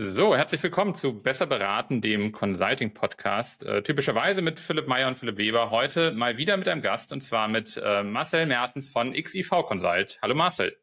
So, herzlich willkommen zu Besser beraten, dem Consulting-Podcast. Äh, typischerweise mit Philipp Meyer und Philipp Weber. Heute mal wieder mit einem Gast und zwar mit äh, Marcel Mertens von XIV Consult. Hallo Marcel.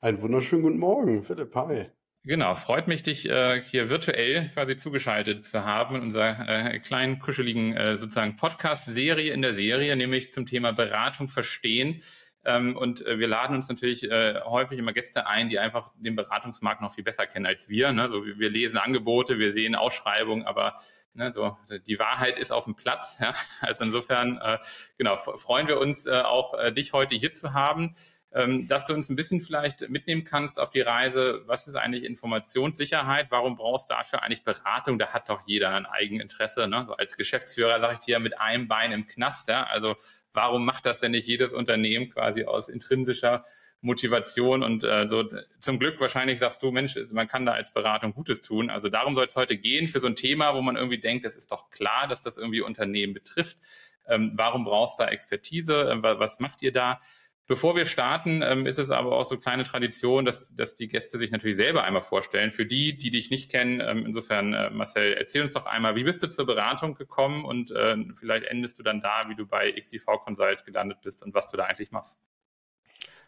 Einen wunderschönen guten Morgen, Philipp. Hi. Genau, freut mich, dich äh, hier virtuell quasi zugeschaltet zu haben in unserer äh, kleinen, kuscheligen äh, sozusagen Podcast-Serie in der Serie, nämlich zum Thema Beratung verstehen. Ähm, und äh, wir laden uns natürlich äh, häufig immer Gäste ein, die einfach den Beratungsmarkt noch viel besser kennen als wir. Ne? So, wir lesen Angebote, wir sehen Ausschreibungen, aber ne, so, die Wahrheit ist auf dem Platz. Ja? Also insofern, äh, genau, freuen wir uns äh, auch, äh, dich heute hier zu haben. Ähm, dass du uns ein bisschen vielleicht mitnehmen kannst auf die Reise, was ist eigentlich Informationssicherheit, warum brauchst du dafür eigentlich Beratung, da hat doch jeder ein Eigeninteresse. Ne? So als Geschäftsführer sage ich dir mit einem Bein im Knast, ja? also warum macht das denn nicht jedes Unternehmen quasi aus intrinsischer Motivation und äh, so zum Glück wahrscheinlich sagst du, Mensch, man kann da als Beratung Gutes tun. Also darum soll es heute gehen für so ein Thema, wo man irgendwie denkt, es ist doch klar, dass das irgendwie Unternehmen betrifft. Ähm, warum brauchst du da Expertise? Äh, was macht ihr da? Bevor wir starten, ähm, ist es aber auch so kleine Tradition, dass, dass die Gäste sich natürlich selber einmal vorstellen. Für die, die dich nicht kennen, ähm, insofern, äh, Marcel, erzähl uns doch einmal, wie bist du zur Beratung gekommen und äh, vielleicht endest du dann da, wie du bei XIV Consult gelandet bist und was du da eigentlich machst.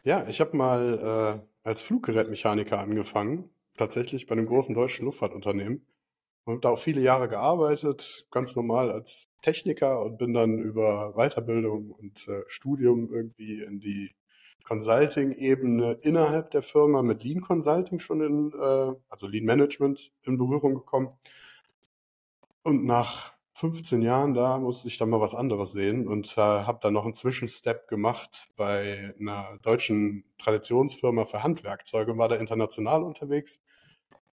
Ja, ich habe mal äh, als Fluggerätmechaniker angefangen, tatsächlich bei einem großen deutschen Luftfahrtunternehmen. Habe da auch viele Jahre gearbeitet, ganz normal als Techniker und bin dann über Weiterbildung und äh, Studium irgendwie in die Consulting-Ebene innerhalb der Firma mit Lean Consulting schon in, äh, also Lean Management in Berührung gekommen. Und nach 15 Jahren da musste ich dann mal was anderes sehen und äh, habe dann noch einen Zwischenstep gemacht bei einer deutschen Traditionsfirma für Handwerkzeuge, war da international unterwegs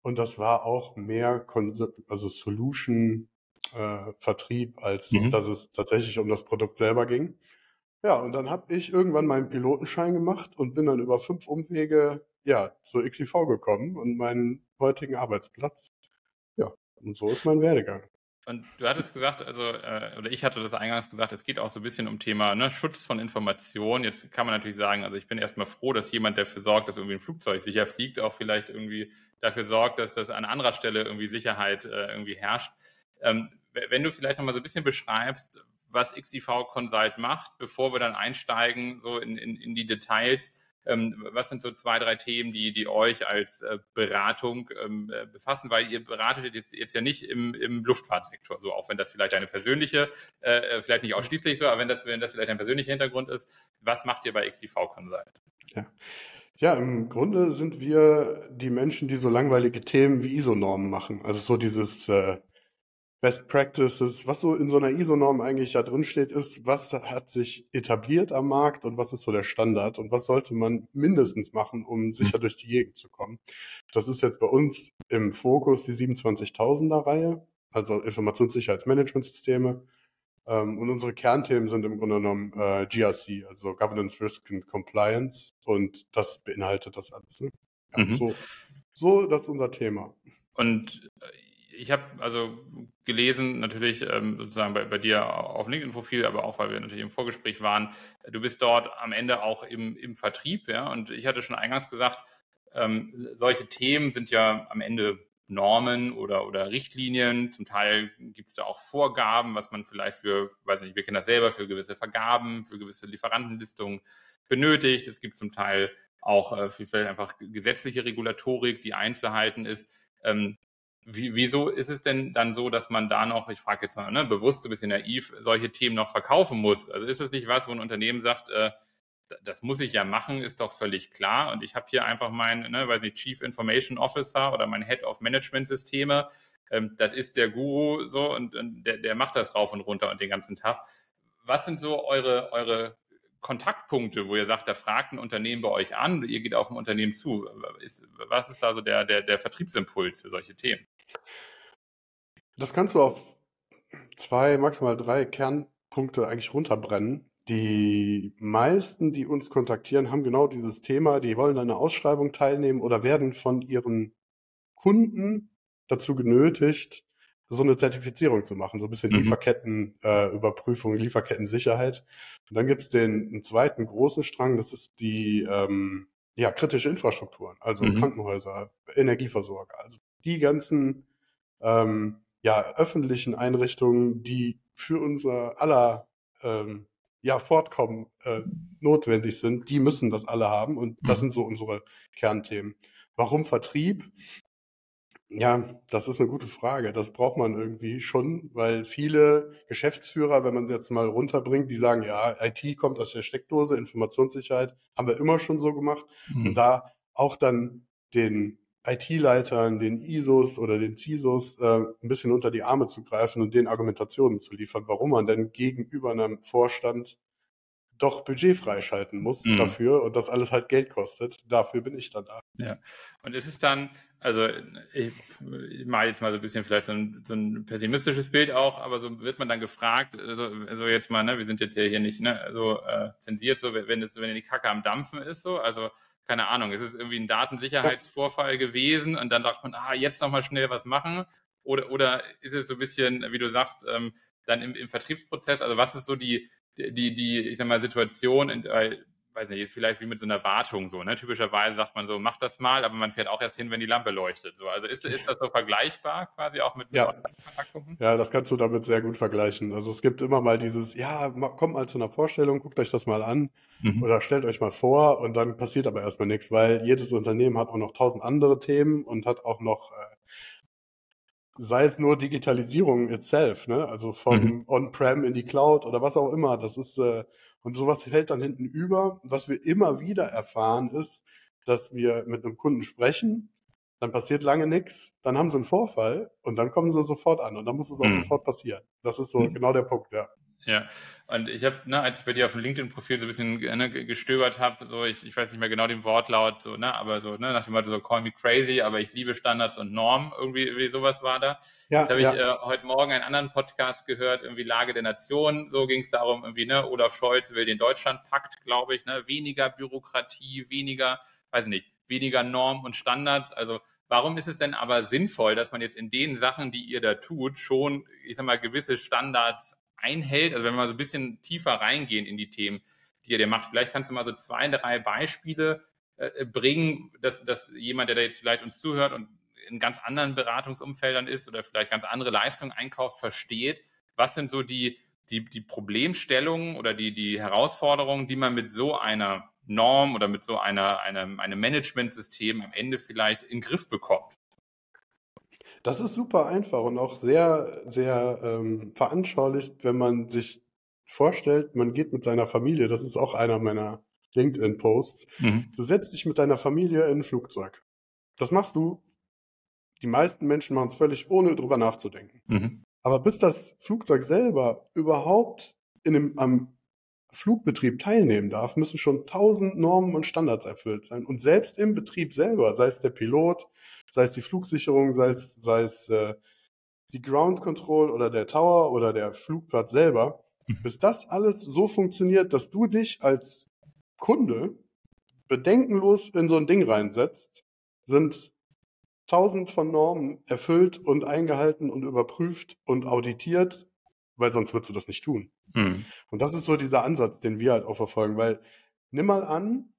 und das war auch mehr also Solution äh, Vertrieb, als mhm. dass es tatsächlich um das Produkt selber ging. Ja, und dann habe ich irgendwann meinen Pilotenschein gemacht und bin dann über fünf Umwege ja zur XIV gekommen und meinen heutigen Arbeitsplatz. Ja, und so ist mein Werdegang. Und du hattest gesagt, also, äh, oder ich hatte das eingangs gesagt, es geht auch so ein bisschen um Thema ne, Schutz von Informationen. Jetzt kann man natürlich sagen, also ich bin erstmal froh, dass jemand dafür sorgt, dass irgendwie ein Flugzeug sicher fliegt, auch vielleicht irgendwie dafür sorgt, dass das an anderer Stelle irgendwie Sicherheit äh, irgendwie herrscht. Ähm, wenn du vielleicht nochmal so ein bisschen beschreibst, was XIV Consult macht, bevor wir dann einsteigen, so in, in, in die Details, was sind so zwei, drei Themen, die, die euch als äh, Beratung ähm, äh, befassen? Weil ihr beratet jetzt, jetzt ja nicht im, im Luftfahrtsektor, so auch wenn das vielleicht eine persönliche, äh, äh, vielleicht nicht ausschließlich so, aber wenn das, wenn das vielleicht ein persönlicher Hintergrund ist, was macht ihr bei XIV Consult? Ja. Ja, im Grunde sind wir die Menschen, die so langweilige Themen wie ISO-Normen machen. Also so dieses äh, Best Practices, was so in so einer ISO-Norm eigentlich da drin steht, ist, was hat sich etabliert am Markt und was ist so der Standard und was sollte man mindestens machen, um sicher durch die Gegend zu kommen. Das ist jetzt bei uns im Fokus die 27.000er Reihe, also Informationssicherheitsmanagementsysteme. Ähm, und unsere Kernthemen sind im Grunde genommen äh, GRC, also Governance, Risk and Compliance. Und das beinhaltet das alles. Ne? Ja, mhm. so, so, das ist unser Thema. Und ich habe also gelesen, natürlich ähm, sozusagen bei, bei dir auf LinkedIn-Profil, aber auch, weil wir natürlich im Vorgespräch waren, du bist dort am Ende auch im, im Vertrieb, ja, und ich hatte schon eingangs gesagt, ähm, solche Themen sind ja am Ende Normen oder, oder Richtlinien. Zum Teil gibt es da auch Vorgaben, was man vielleicht für, weiß nicht, wir kennen das selber, für gewisse Vergaben, für gewisse Lieferantenlistungen benötigt. Es gibt zum Teil auch äh, vielleicht einfach gesetzliche Regulatorik, die einzuhalten ist. Ähm, wie, wieso ist es denn dann so, dass man da noch, ich frage jetzt mal, ne, bewusst so ein bisschen naiv, solche Themen noch verkaufen muss? Also ist es nicht was, wo ein Unternehmen sagt, äh, das muss ich ja machen, ist doch völlig klar. Und ich habe hier einfach meinen, ne, weiß nicht, Chief Information Officer oder mein Head of Management Systeme. Ähm, das ist der Guru so und, und der, der macht das rauf und runter und den ganzen Tag. Was sind so eure, eure Kontaktpunkte, wo ihr sagt, da fragt ein Unternehmen bei euch an, ihr geht auf ein Unternehmen zu. Was ist da so der, der, der Vertriebsimpuls für solche Themen? Das kannst du auf zwei, maximal drei Kernpunkte eigentlich runterbrennen. Die meisten, die uns kontaktieren, haben genau dieses Thema. Die wollen an einer Ausschreibung teilnehmen oder werden von ihren Kunden dazu genötigt, so eine Zertifizierung zu machen, so ein bisschen mhm. Lieferkettenüberprüfung, äh, Lieferkettensicherheit. Und dann gibt's den zweiten großen Strang, das ist die ähm, ja, kritische Infrastrukturen, also mhm. Krankenhäuser, Energieversorger. Also die ganzen ähm, ja, öffentlichen Einrichtungen, die für unser aller ähm, ja, Fortkommen äh, notwendig sind, die müssen das alle haben und das mhm. sind so unsere Kernthemen. Warum Vertrieb? Ja, das ist eine gute Frage. Das braucht man irgendwie schon, weil viele Geschäftsführer, wenn man jetzt mal runterbringt, die sagen, ja, IT kommt aus der Steckdose, Informationssicherheit haben wir immer schon so gemacht. Mhm. Und da auch dann den IT-Leitern, den ISOs oder den CISOs äh, ein bisschen unter die Arme zu greifen und den Argumentationen zu liefern, warum man denn gegenüber einem Vorstand doch Budget freischalten muss mhm. dafür und das alles halt Geld kostet. Dafür bin ich dann da. Ja. Und ist es dann, also ich, ich mache jetzt mal so ein bisschen vielleicht so ein, so ein, pessimistisches Bild auch, aber so wird man dann gefragt, also, also jetzt mal, ne, wir sind jetzt ja hier nicht ne, so äh, zensiert, so wenn es, wenn die Kacke am Dampfen ist, so, also keine Ahnung, es ist irgendwie ein Datensicherheitsvorfall gewesen und dann sagt man, ah, jetzt nochmal schnell was machen. Oder, oder ist es so ein bisschen, wie du sagst, ähm, dann im, im Vertriebsprozess, also was ist so die, die, die, ich sag mal, Situation, in, äh, weiß nicht, ist vielleicht wie mit so einer Wartung so, ne? Typischerweise sagt man so, mach das mal, aber man fährt auch erst hin, wenn die Lampe leuchtet. So, also ist, ist das so vergleichbar quasi auch mit ja. Ja, das kannst du damit sehr gut vergleichen. Also es gibt immer mal dieses, ja, kommt mal zu einer Vorstellung, guckt euch das mal an mhm. oder stellt euch mal vor und dann passiert aber erstmal nichts, weil jedes Unternehmen hat auch noch tausend andere Themen und hat auch noch äh, sei es nur Digitalisierung itself, ne? also vom mhm. On-Prem in die Cloud oder was auch immer. Das ist, äh, und sowas fällt dann hinten über. Was wir immer wieder erfahren ist, dass wir mit einem Kunden sprechen, dann passiert lange nichts, dann haben sie einen Vorfall und dann kommen sie sofort an und dann muss es auch mhm. sofort passieren. Das ist so mhm. genau der Punkt, ja. Ja, und ich habe, ne, als ich bei dir auf dem LinkedIn-Profil so ein bisschen ne, gestöbert habe, so ich, ich weiß nicht mehr genau den Wortlaut, so, ne, aber so, ne, nach dem Motto so call me crazy, aber ich liebe Standards und Normen, irgendwie, irgendwie sowas war da. Ja, Jetzt habe ja. ich äh, heute Morgen einen anderen Podcast gehört, irgendwie Lage der Nation, so ging es darum, irgendwie, ne, Olaf Scholz will den Deutschlandpakt, glaube ich, ne, weniger Bürokratie, weniger, weiß ich nicht, weniger Normen und Standards, also Warum ist es denn aber sinnvoll, dass man jetzt in den Sachen, die ihr da tut, schon, ich sag mal, gewisse Standards einhält, also wenn wir mal so ein bisschen tiefer reingehen in die Themen, die er dir macht, vielleicht kannst du mal so zwei, drei Beispiele äh, bringen, dass, dass jemand, der da jetzt vielleicht uns zuhört und in ganz anderen Beratungsumfeldern ist oder vielleicht ganz andere Leistungen einkauft, versteht, was sind so die, die, die Problemstellungen oder die, die Herausforderungen, die man mit so einer Norm oder mit so einer, einem, einem Managementsystem am Ende vielleicht in den Griff bekommt. Das ist super einfach und auch sehr, sehr ähm, veranschaulicht, wenn man sich vorstellt, man geht mit seiner Familie, das ist auch einer meiner LinkedIn-Posts. Mhm. Du setzt dich mit deiner Familie in ein Flugzeug. Das machst du. Die meisten Menschen machen es völlig ohne drüber nachzudenken. Mhm. Aber bis das Flugzeug selber überhaupt in einem, am Flugbetrieb teilnehmen darf, müssen schon tausend Normen und Standards erfüllt sein. Und selbst im Betrieb selber, sei es der Pilot, sei es die Flugsicherung, sei es, sei es äh, die Ground Control oder der Tower oder der Flugplatz selber, mhm. bis das alles so funktioniert, dass du dich als Kunde bedenkenlos in so ein Ding reinsetzt, sind tausend von Normen erfüllt und eingehalten und überprüft und auditiert, weil sonst würdest du das nicht tun. Mhm. Und das ist so dieser Ansatz, den wir halt auch verfolgen, weil nimm mal an,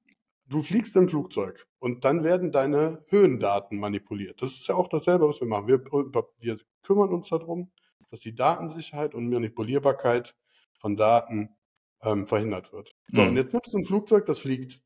du fliegst im Flugzeug und dann werden deine Höhendaten manipuliert. Das ist ja auch dasselbe, was wir machen. Wir, wir kümmern uns darum, dass die Datensicherheit und Manipulierbarkeit von Daten ähm, verhindert wird. So, mhm. und jetzt nimmst du ein Flugzeug, das fliegt.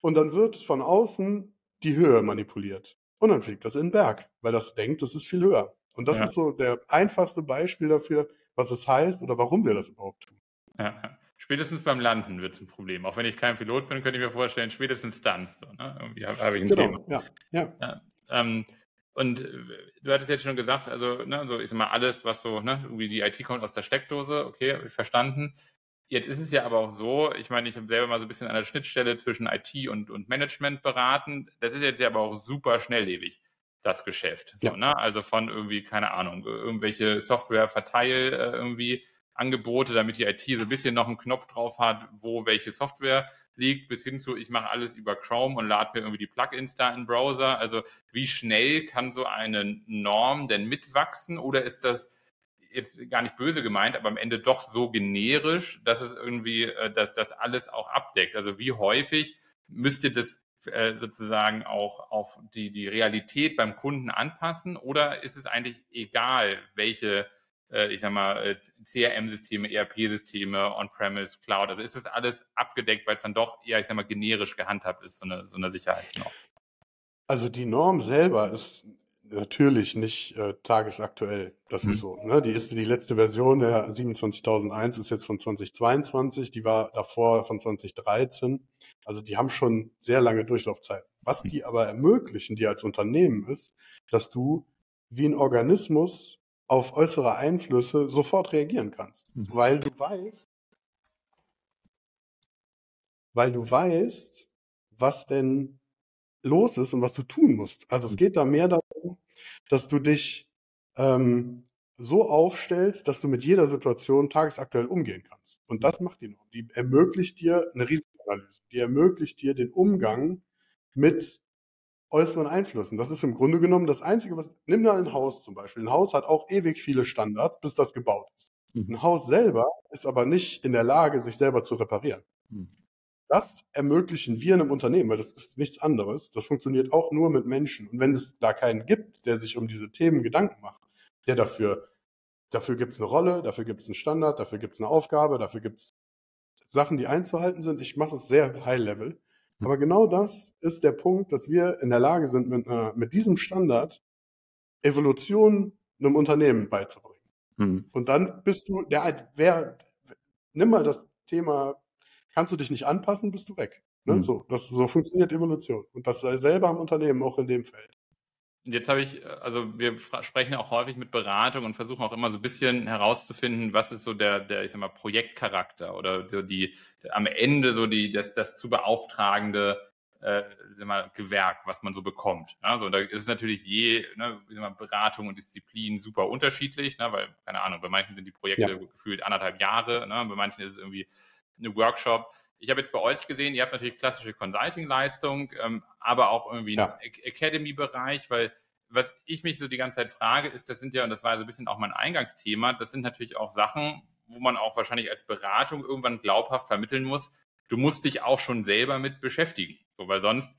Und dann wird von außen die Höhe manipuliert. Und dann fliegt das in den Berg, weil das denkt, das ist viel höher. Und das ja. ist so der einfachste Beispiel dafür, was es heißt oder warum wir das überhaupt tun. Ja. Spätestens beim Landen wird es ein Problem. Auch wenn ich kein Pilot bin, könnte ich mir vorstellen, spätestens dann. So, ne? Irgendwie habe hab ich ein genau, Thema. Ja, ja. ja ähm, und äh, du hattest jetzt schon gesagt, also, ne, so ich sag mal, alles, was so, ne, irgendwie die IT kommt aus der Steckdose, okay, habe ich verstanden. Jetzt ist es ja aber auch so, ich meine, ich habe selber mal so ein bisschen an der Schnittstelle zwischen IT und, und Management beraten. Das ist jetzt ja aber auch super schnelllebig, das Geschäft. So, ja. ne? Also von irgendwie, keine Ahnung, irgendwelche Software verteil äh, irgendwie Angebote, damit die IT so ein bisschen noch einen Knopf drauf hat, wo welche Software liegt, bis hin zu, ich mache alles über Chrome und lade mir irgendwie die Plugins da in Browser. Also wie schnell kann so eine Norm denn mitwachsen oder ist das jetzt gar nicht böse gemeint, aber am Ende doch so generisch, dass es irgendwie, äh, dass das alles auch abdeckt? Also wie häufig müsste das äh, sozusagen auch auf die, die Realität beim Kunden anpassen? Oder ist es eigentlich egal, welche, ich sag mal, äh, CRM-Systeme, ERP-Systeme, On-Premise, Cloud, also ist das alles abgedeckt, weil es dann doch eher, ich sag mal, generisch gehandhabt ist, so eine, so eine Sicherheitsnorm? Also die Norm selber ist natürlich nicht äh, tagesaktuell. Das mhm. ist so. Ne? Die ist die letzte Version der 27001 ist jetzt von 2022, die war davor von 2013. Also die haben schon sehr lange Durchlaufzeit. Was mhm. die aber ermöglichen, die als Unternehmen ist, dass du wie ein Organismus auf äußere Einflüsse sofort reagieren kannst, mhm. weil du weißt, weil du weißt, was denn los ist und was du tun musst. Also es mhm. geht da mehr darum, dass du dich ähm, so aufstellst, dass du mit jeder Situation tagesaktuell umgehen kannst. Und das macht die Norm. Die ermöglicht dir eine Risikoanalyse. Die ermöglicht dir den Umgang mit äußeren Einflüssen. Das ist im Grunde genommen das Einzige, was, nimm mal ein Haus zum Beispiel. Ein Haus hat auch ewig viele Standards, bis das gebaut ist. Mhm. Ein Haus selber ist aber nicht in der Lage, sich selber zu reparieren. Mhm. Das ermöglichen wir einem Unternehmen, weil das ist nichts anderes. Das funktioniert auch nur mit Menschen. Und wenn es da keinen gibt, der sich um diese Themen Gedanken macht, der dafür, dafür gibt es eine Rolle, dafür gibt es einen Standard, dafür gibt es eine Aufgabe, dafür gibt es Sachen, die einzuhalten sind. Ich mache es sehr high level. Hm. Aber genau das ist der Punkt, dass wir in der Lage sind, mit, äh, mit diesem Standard Evolution einem Unternehmen beizubringen. Mhm. Und dann bist du, der, wer, nimm mal das Thema kannst du dich nicht anpassen, bist du weg. Ne? Mhm. So, das, so funktioniert Evolution. Und das sei selber am Unternehmen, auch in dem Feld. Und jetzt habe ich, also wir sprechen auch häufig mit Beratung und versuchen auch immer so ein bisschen herauszufinden, was ist so der, der ich sag mal, Projektcharakter oder so die, am Ende so die, das, das zu beauftragende äh, sag mal, Gewerk, was man so bekommt. Also da ist natürlich je ne, mal, Beratung und Disziplin super unterschiedlich, ne, weil, keine Ahnung, bei manchen sind die Projekte ja. gefühlt anderthalb Jahre, ne, bei manchen ist es irgendwie eine Workshop. Ich habe jetzt bei euch gesehen, ihr habt natürlich klassische Consulting-Leistung, ähm, aber auch irgendwie ja. einen Academy-Bereich, weil was ich mich so die ganze Zeit frage, ist, das sind ja, und das war so ein bisschen auch mein Eingangsthema, das sind natürlich auch Sachen, wo man auch wahrscheinlich als Beratung irgendwann glaubhaft vermitteln muss, du musst dich auch schon selber mit beschäftigen. So, weil sonst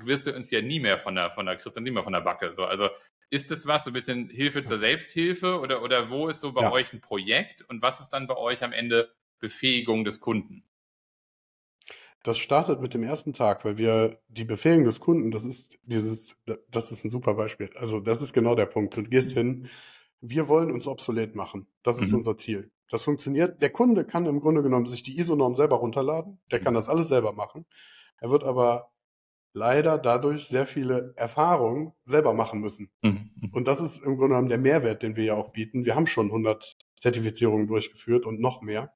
wirst du uns ja nie mehr von der, von der, kriegst du nie mehr von der Backe. So, also ist das was, so ein bisschen Hilfe zur Selbsthilfe oder, oder wo ist so bei ja. euch ein Projekt und was ist dann bei euch am Ende Befähigung des Kunden? Das startet mit dem ersten Tag, weil wir die Befähigung des Kunden, das ist dieses, das ist ein super Beispiel. Also das ist genau der Punkt. Du gehst hin, wir wollen uns obsolet machen. Das ist mhm. unser Ziel. Das funktioniert. Der Kunde kann im Grunde genommen sich die ISO-Norm selber runterladen. Der kann mhm. das alles selber machen. Er wird aber leider dadurch sehr viele Erfahrungen selber machen müssen. Mhm. Und das ist im Grunde genommen der Mehrwert, den wir ja auch bieten. Wir haben schon 100 Zertifizierungen durchgeführt und noch mehr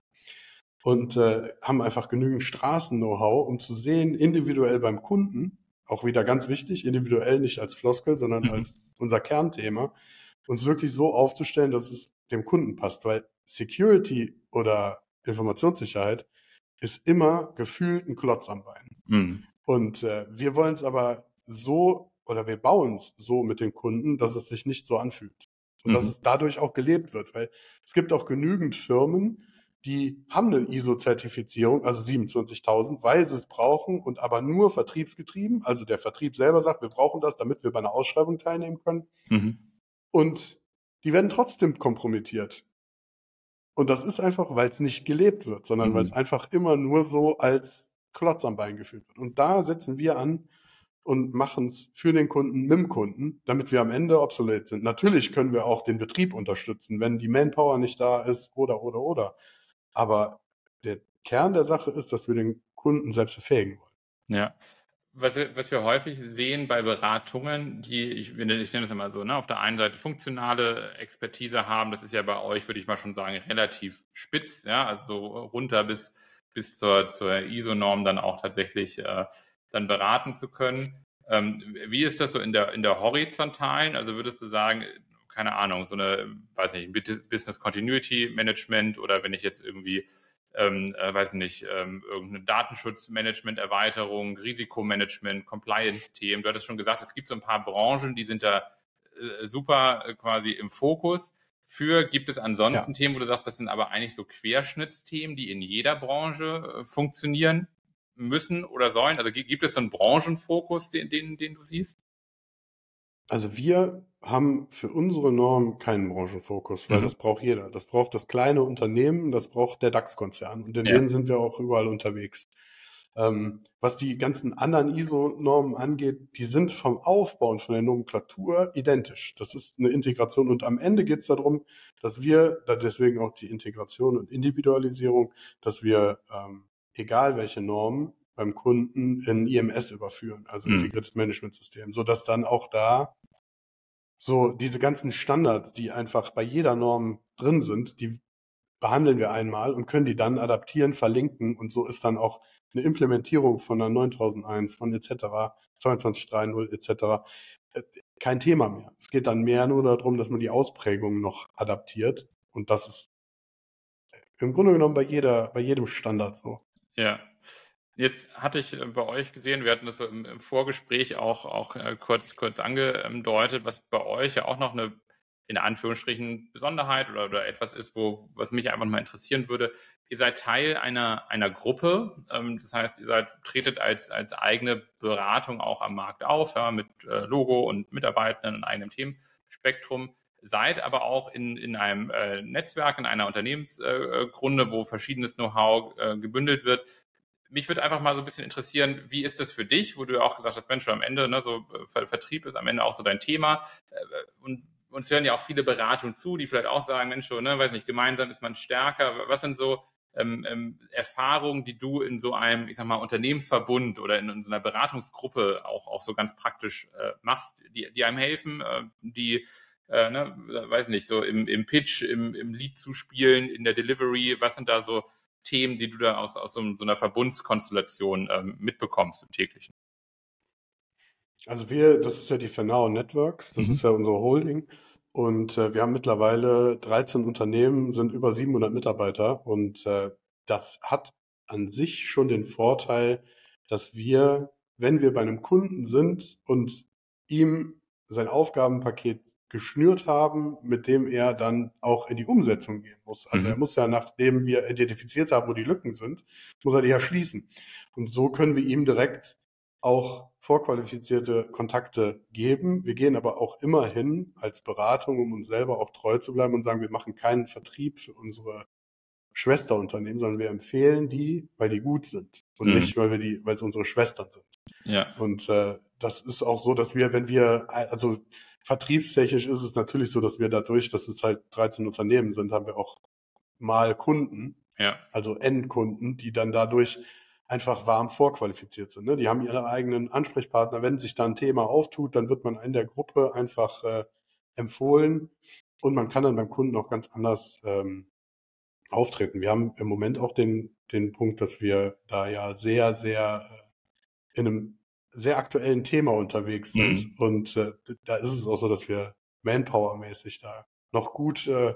und äh, haben einfach genügend Straßen-Know-how, um zu sehen, individuell beim Kunden, auch wieder ganz wichtig, individuell nicht als Floskel, sondern mhm. als unser Kernthema, uns wirklich so aufzustellen, dass es dem Kunden passt, weil Security oder Informationssicherheit ist immer gefühlt ein Klotz am Bein. Mhm. Und äh, wir wollen es aber so oder wir bauen es so mit den Kunden, dass es sich nicht so anfühlt. Und mhm. dass es dadurch auch gelebt wird, weil es gibt auch genügend Firmen, die haben eine ISO-Zertifizierung, also 27.000, weil sie es brauchen und aber nur vertriebsgetrieben. Also der Vertrieb selber sagt, wir brauchen das, damit wir bei einer Ausschreibung teilnehmen können. Mhm. Und die werden trotzdem kompromittiert. Und das ist einfach, weil es nicht gelebt wird, sondern mhm. weil es einfach immer nur so als Klotz am Bein gefühlt wird. Und da setzen wir an und machen es für den Kunden, mit dem Kunden, damit wir am Ende obsolet sind. Natürlich können wir auch den Betrieb unterstützen, wenn die Manpower nicht da ist oder, oder, oder. Aber der Kern der Sache ist, dass wir den Kunden selbst befähigen wollen. Ja. Was wir, was wir häufig sehen bei Beratungen, die, ich, ich nenne es immer so, ne, auf der einen Seite funktionale Expertise haben, das ist ja bei euch, würde ich mal schon sagen, relativ spitz, ja, also so runter bis, bis zur, zur ISO-Norm dann auch tatsächlich äh, dann beraten zu können. Ähm, wie ist das so in der, in der horizontalen? Also würdest du sagen, keine Ahnung, so eine, weiß nicht, Business Continuity Management oder wenn ich jetzt irgendwie, ähm, äh, weiß nicht, ähm, irgendeine Datenschutzmanagement-Erweiterung, Risikomanagement, Compliance-Themen. Du hattest schon gesagt, es gibt so ein paar Branchen, die sind da äh, super äh, quasi im Fokus. Für gibt es ansonsten ja. Themen, wo du sagst, das sind aber eigentlich so Querschnittsthemen, die in jeder Branche äh, funktionieren? müssen oder sollen? Also gibt es so einen Branchenfokus, den, den, den du siehst? Also wir haben für unsere Norm keinen Branchenfokus, weil mhm. das braucht jeder. Das braucht das kleine Unternehmen, das braucht der DAX-Konzern und in ja. denen sind wir auch überall unterwegs. Ähm, was die ganzen anderen ISO-Normen angeht, die sind vom Aufbau und von der Nomenklatur identisch. Das ist eine Integration und am Ende geht es darum, dass wir, deswegen auch die Integration und Individualisierung, dass wir, ähm, egal welche Normen, beim Kunden in IMS überführen, also mhm. integriertes Managementsystem, so dass dann auch da so diese ganzen Standards, die einfach bei jeder Norm drin sind, die behandeln wir einmal und können die dann adaptieren, verlinken und so ist dann auch eine Implementierung von der 9001, von etc., 2230 etc. kein Thema mehr. Es geht dann mehr nur darum, dass man die Ausprägungen noch adaptiert und das ist im Grunde genommen bei jeder, bei jedem Standard so. Ja, Jetzt hatte ich äh, bei euch gesehen, wir hatten das so im, Vorgespräch auch, auch äh, kurz, kurz angedeutet, was bei euch ja auch noch eine in Anführungsstrichen Besonderheit oder, oder etwas ist, wo, was mich einfach mal interessieren würde. Ihr seid Teil einer, einer Gruppe, ähm, das heißt, ihr seid, tretet als, als eigene Beratung auch am Markt auf, ja, mit äh, Logo und Mitarbeitenden und eigenem Themenspektrum, seid aber auch in, in einem äh, Netzwerk, in einer Unternehmensgrunde, äh, wo verschiedenes Know-how äh, gebündelt wird mich würde einfach mal so ein bisschen interessieren, wie ist das für dich, wo du auch gesagt hast, Mensch, am Ende, ne, so äh, Vertrieb ist am Ende auch so dein Thema. Äh, und uns hören ja auch viele Beratungen zu, die vielleicht auch sagen, Mensch, so, ne, weiß nicht, gemeinsam ist man stärker. Was sind so ähm, ähm, Erfahrungen, die du in so einem, ich sag mal, Unternehmensverbund oder in, in so einer Beratungsgruppe auch, auch so ganz praktisch äh, machst, die, die einem helfen, äh, die äh, ne, weiß nicht, so im, im Pitch, im, im Lied zu spielen, in der Delivery, was sind da so Themen, die du da aus, aus so, einer Verbundskonstellation ähm, mitbekommst im täglichen? Also wir, das ist ja die Fernau Networks, das mhm. ist ja unsere Holding. Und äh, wir haben mittlerweile 13 Unternehmen, sind über 700 Mitarbeiter. Und äh, das hat an sich schon den Vorteil, dass wir, wenn wir bei einem Kunden sind und ihm sein Aufgabenpaket geschnürt haben, mit dem er dann auch in die Umsetzung gehen muss. Also mhm. er muss ja, nachdem wir identifiziert haben, wo die Lücken sind, muss er die ja schließen. Und so können wir ihm direkt auch vorqualifizierte Kontakte geben. Wir gehen aber auch immer hin als Beratung, um uns selber auch treu zu bleiben und sagen, wir machen keinen Vertrieb für unsere Schwesterunternehmen, sondern wir empfehlen die, weil die gut sind und mhm. nicht, weil wir die, weil es unsere Schwestern sind. Ja. Und äh, das ist auch so, dass wir, wenn wir, also Vertriebstechnisch ist es natürlich so, dass wir dadurch, dass es halt 13 Unternehmen sind, haben wir auch mal Kunden, ja. also Endkunden, die dann dadurch einfach warm vorqualifiziert sind. Ne? Die haben ihre eigenen Ansprechpartner. Wenn sich da ein Thema auftut, dann wird man in der Gruppe einfach äh, empfohlen und man kann dann beim Kunden auch ganz anders ähm, auftreten. Wir haben im Moment auch den, den Punkt, dass wir da ja sehr, sehr äh, in einem sehr aktuellen Thema unterwegs sind. Mhm. Und äh, da ist es auch so, dass wir Manpower-mäßig da noch gut äh,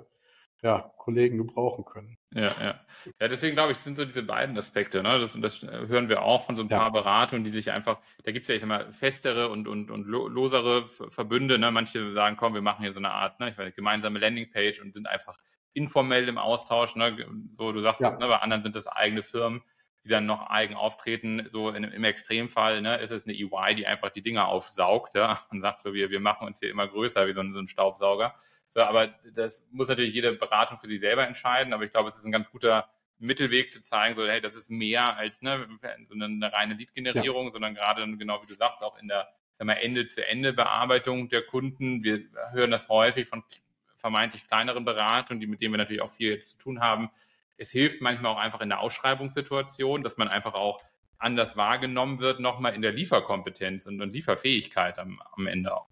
ja, Kollegen gebrauchen können. Ja, ja. Ja, deswegen glaube ich, sind so diese beiden Aspekte, ne? Das, das hören wir auch von so ein paar ja. Beratungen, die sich einfach, da gibt es ja, ich sag mal, festere und, und, und losere Verbünde, ne? Manche sagen, komm, wir machen hier so eine Art, ne, ich weiß, gemeinsame Landingpage und sind einfach informell im Austausch, ne? So, du sagst ja. es, ne? Bei anderen sind das eigene Firmen die dann noch eigen auftreten. So in, im Extremfall ne, ist es eine EY, die einfach die Dinger aufsaugt ja, und sagt so, wir, wir machen uns hier immer größer wie so ein, so ein Staubsauger. So, aber das muss natürlich jede Beratung für sich selber entscheiden. Aber ich glaube, es ist ein ganz guter Mittelweg zu zeigen, so, hey, das ist mehr als ne, so eine, eine reine Lead-Generierung, ja. sondern gerade, genau wie du sagst, auch in der Ende-zu-Ende-Bearbeitung der Kunden. Wir hören das häufig von vermeintlich kleineren Beratungen, die, mit denen wir natürlich auch viel zu tun haben, es hilft manchmal auch einfach in der Ausschreibungssituation, dass man einfach auch anders wahrgenommen wird, nochmal in der Lieferkompetenz und, und Lieferfähigkeit am, am Ende auch.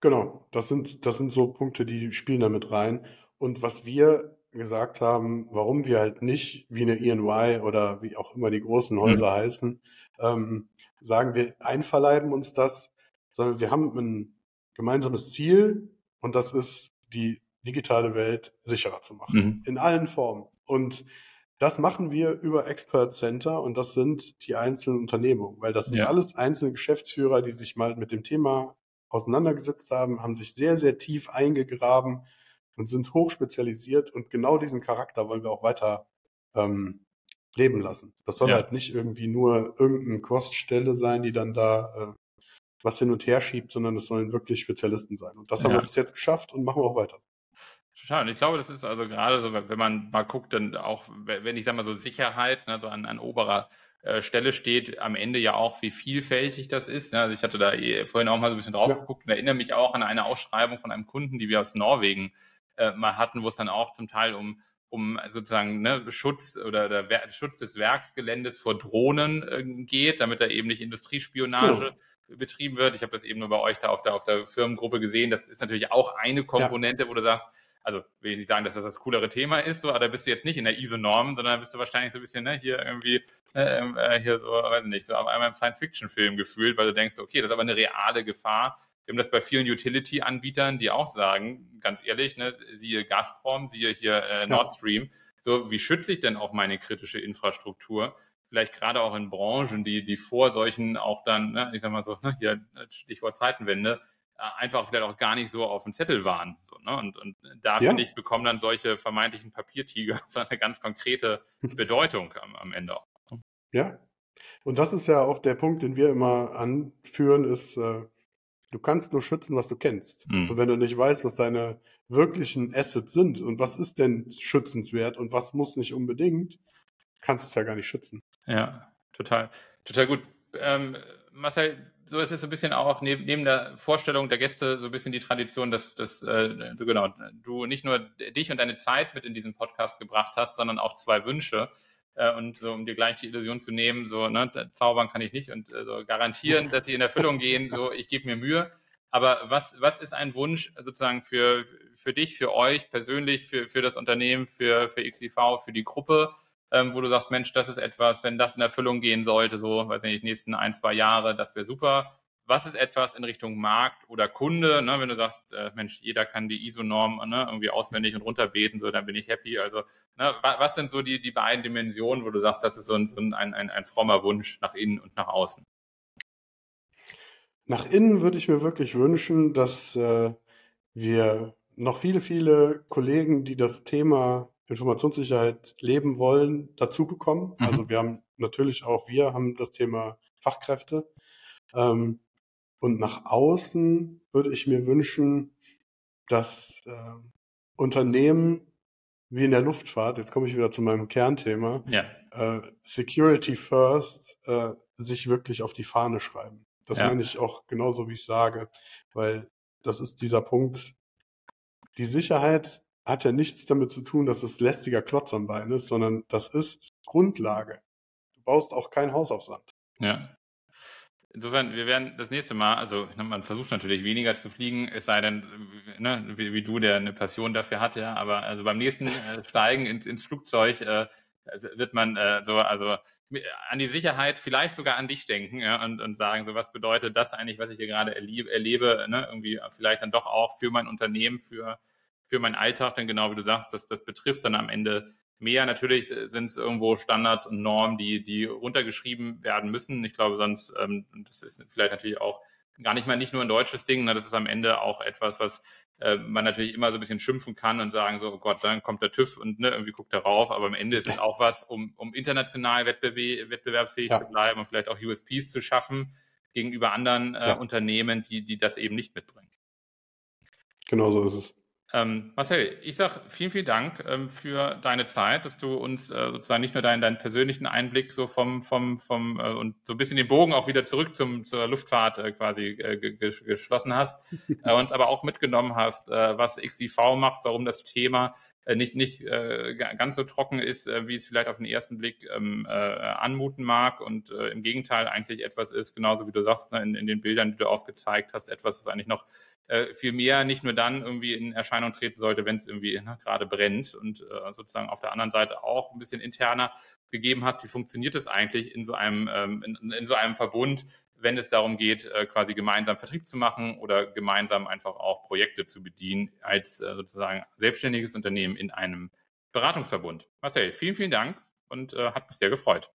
Genau, das sind, das sind so Punkte, die spielen damit rein. Und was wir gesagt haben, warum wir halt nicht wie eine ENY oder wie auch immer die großen Häuser mhm. heißen, ähm, sagen wir, einverleiben uns das, sondern wir haben ein gemeinsames Ziel und das ist die digitale Welt sicherer zu machen. Mhm. In allen Formen. Und das machen wir über Expert Center und das sind die einzelnen Unternehmungen, weil das sind ja. alles einzelne Geschäftsführer, die sich mal mit dem Thema auseinandergesetzt haben, haben sich sehr, sehr tief eingegraben und sind hochspezialisiert und genau diesen Charakter wollen wir auch weiter ähm, leben lassen. Das soll ja. halt nicht irgendwie nur irgendeine Koststelle sein, die dann da äh, was hin und her schiebt, sondern es sollen wirklich Spezialisten sein. Und das haben wir bis jetzt geschafft und machen wir auch weiter. Total. Und ich glaube, das ist also gerade so, wenn man mal guckt, dann auch, wenn ich sage mal so Sicherheit, also an, an oberer äh, Stelle steht, am Ende ja auch, wie vielfältig das ist. Also ich hatte da eh vorhin auch mal so ein bisschen drauf ja. geguckt und erinnere mich auch an eine Ausschreibung von einem Kunden, die wir aus Norwegen äh, mal hatten, wo es dann auch zum Teil um um sozusagen ne, Schutz oder der Schutz des Werksgeländes vor Drohnen äh, geht, damit da eben nicht Industriespionage ja. betrieben wird. Ich habe das eben nur bei euch da auf der, auf der Firmengruppe gesehen. Das ist natürlich auch eine Komponente, ja. wo du sagst, also will ich nicht sagen, dass das das coolere Thema ist, so, aber da bist du jetzt nicht in der ISO-Norm, sondern bist du wahrscheinlich so ein bisschen, ne, hier irgendwie, ne, äh, hier so, weiß nicht, so auf einmal im Science-Fiction-Film gefühlt, weil du denkst, okay, das ist aber eine reale Gefahr. Wir haben das bei vielen Utility-Anbietern, die auch sagen, ganz ehrlich, ne, siehe Gazprom, siehe hier äh, Nord Stream, so, wie schütze ich denn auch meine kritische Infrastruktur? Vielleicht gerade auch in Branchen, die, die vor solchen auch dann, ne, ich sag mal so, ne, hier Stichwort Zeitenwende, einfach vielleicht auch gar nicht so auf dem Zettel waren. So, ne? und, und da ja. finde ich, bekommen dann solche vermeintlichen Papiertiger so eine ganz konkrete Bedeutung am, am Ende auch. Ja. Und das ist ja auch der Punkt, den wir immer anführen, ist, äh, du kannst nur schützen, was du kennst. Mhm. Und wenn du nicht weißt, was deine wirklichen Assets sind und was ist denn schützenswert und was muss nicht unbedingt, kannst du es ja gar nicht schützen. Ja, total, total gut. Ähm, Marcel, so ist es so ein bisschen auch neben, neben der Vorstellung der Gäste so ein bisschen die Tradition, dass, dass äh, du genau du nicht nur dich und deine Zeit mit in diesen Podcast gebracht hast, sondern auch zwei Wünsche. Äh, und so, um dir gleich die Illusion zu nehmen, so ne, zaubern kann ich nicht und äh, so garantieren, dass sie in Erfüllung gehen. So, ich gebe mir Mühe. Aber was, was ist ein Wunsch sozusagen für, für dich, für euch persönlich, für, für das Unternehmen, für, für XIV, für die Gruppe? Ähm, wo du sagst, Mensch, das ist etwas, wenn das in Erfüllung gehen sollte, so, weiß nicht, nächsten ein, zwei Jahre, das wäre super. Was ist etwas in Richtung Markt oder Kunde, ne, wenn du sagst, äh, Mensch, jeder kann die ISO-Norm ne, irgendwie auswendig und runterbeten, so, dann bin ich happy. Also, ne, was sind so die, die beiden Dimensionen, wo du sagst, das ist so ein, so ein, ein, ein frommer Wunsch nach innen und nach außen? Nach innen würde ich mir wirklich wünschen, dass äh, wir noch viele, viele Kollegen, die das Thema Informationssicherheit leben wollen, dazu bekommen. Mhm. Also wir haben natürlich auch, wir haben das Thema Fachkräfte. Ähm, und nach außen würde ich mir wünschen, dass äh, Unternehmen wie in der Luftfahrt, jetzt komme ich wieder zu meinem Kernthema, ja. äh, Security First äh, sich wirklich auf die Fahne schreiben. Das ja. meine ich auch genauso, wie ich sage, weil das ist dieser Punkt. Die Sicherheit hat ja nichts damit zu tun, dass es lästiger Klotz am Bein ist, sondern das ist Grundlage. Du baust auch kein Haus auf Sand. Ja. Insofern, wir werden das nächste Mal, also man versucht natürlich weniger zu fliegen, es sei denn, ne, wie, wie, du, der eine Passion dafür hat, ja, aber also beim nächsten äh, Steigen ins, ins Flugzeug äh, wird man äh, so, also an die Sicherheit, vielleicht sogar an dich denken ja, und, und sagen, so was bedeutet das eigentlich, was ich hier gerade erlebe, erlebe ne, irgendwie vielleicht dann doch auch für mein Unternehmen, für für meinen Alltag, denn genau wie du sagst, das, das betrifft dann am Ende mehr. Natürlich sind es irgendwo Standards und Normen, die, die runtergeschrieben werden müssen. Ich glaube, sonst, ähm, das ist vielleicht natürlich auch gar nicht mal nicht nur ein deutsches Ding, ne? das ist am Ende auch etwas, was äh, man natürlich immer so ein bisschen schimpfen kann und sagen so, oh Gott, dann kommt der TÜV und ne, irgendwie guckt er rauf, aber am Ende ist es auch was, um, um international wettbewerb, wettbewerbsfähig ja. zu bleiben und vielleicht auch USPs zu schaffen gegenüber anderen äh, ja. Unternehmen, die, die das eben nicht mitbringen. Genau so ist es. Ähm, Marcel, ich sage vielen, vielen Dank ähm, für deine Zeit, dass du uns äh, sozusagen nicht nur deinen, deinen persönlichen Einblick so vom, vom, vom äh, und so ein bisschen den Bogen auch wieder zurück zum, zur Luftfahrt äh, quasi äh, geschlossen hast, äh, uns aber auch mitgenommen hast, äh, was XIV macht, warum das Thema nicht, nicht ganz so trocken ist, wie es vielleicht auf den ersten Blick ähm, äh, anmuten mag und im Gegenteil eigentlich etwas ist, genauso wie du sagst, ne, in, in den Bildern, die du aufgezeigt hast, etwas, was eigentlich noch äh, viel mehr nicht nur dann irgendwie in Erscheinung treten sollte, wenn es irgendwie ne, gerade brennt und äh, sozusagen auf der anderen Seite auch ein bisschen interner gegeben hast, wie funktioniert es eigentlich in so einem, ähm, in, in, so einem Verbund, wenn es darum geht, äh, quasi gemeinsam Vertrieb zu machen oder gemeinsam einfach auch Projekte zu bedienen als äh, sozusagen selbstständiges Unternehmen in einem Beratungsverbund. Marcel, vielen, vielen Dank und äh, hat mich sehr gefreut.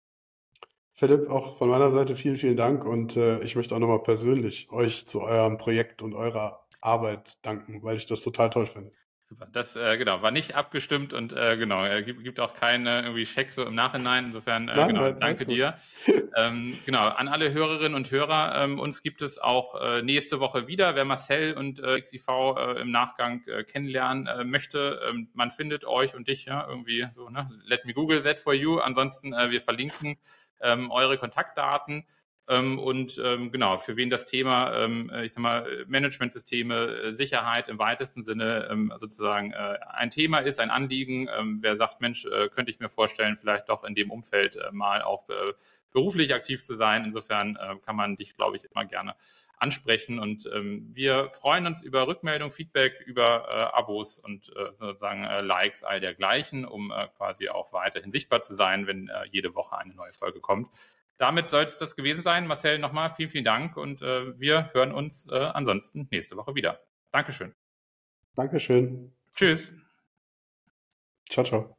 Philipp, auch von meiner Seite vielen, vielen Dank und äh, ich möchte auch nochmal persönlich euch zu eurem Projekt und eurer Arbeit danken, weil ich das total toll finde. Super. Das äh, genau war nicht abgestimmt und äh, genau äh, gibt, gibt auch keinen irgendwie Scheck so im Nachhinein. Insofern äh, nein, genau, nein, danke dir. ähm, genau an alle Hörerinnen und Hörer. Ähm, uns gibt es auch äh, nächste Woche wieder. Wer Marcel und äh, XIV äh, im Nachgang äh, kennenlernen äh, möchte, ähm, man findet euch und dich ja irgendwie so. Ne? Let me Google that for you. Ansonsten äh, wir verlinken ähm, eure Kontaktdaten. Ähm, und ähm, genau, für wen das Thema, ähm, äh, ich sag mal, Managementsysteme, äh, Sicherheit im weitesten Sinne ähm, sozusagen äh, ein Thema ist, ein Anliegen. Ähm, wer sagt, Mensch, könnte ich mir vorstellen, vielleicht doch in dem Umfeld mal auch beruflich aktiv zu sein. Insofern kann man dich, glaube ich, immer gerne ansprechen. Und wir freuen uns über Rückmeldung, Feedback, über Abos und sozusagen Likes, all dergleichen, um quasi auch weiterhin sichtbar zu sein, wenn jede Woche eine neue Folge kommt damit soll es das gewesen sein. Marcel, nochmal vielen, vielen Dank und äh, wir hören uns äh, ansonsten nächste Woche wieder. Dankeschön. Dankeschön. Tschüss. Ciao, ciao.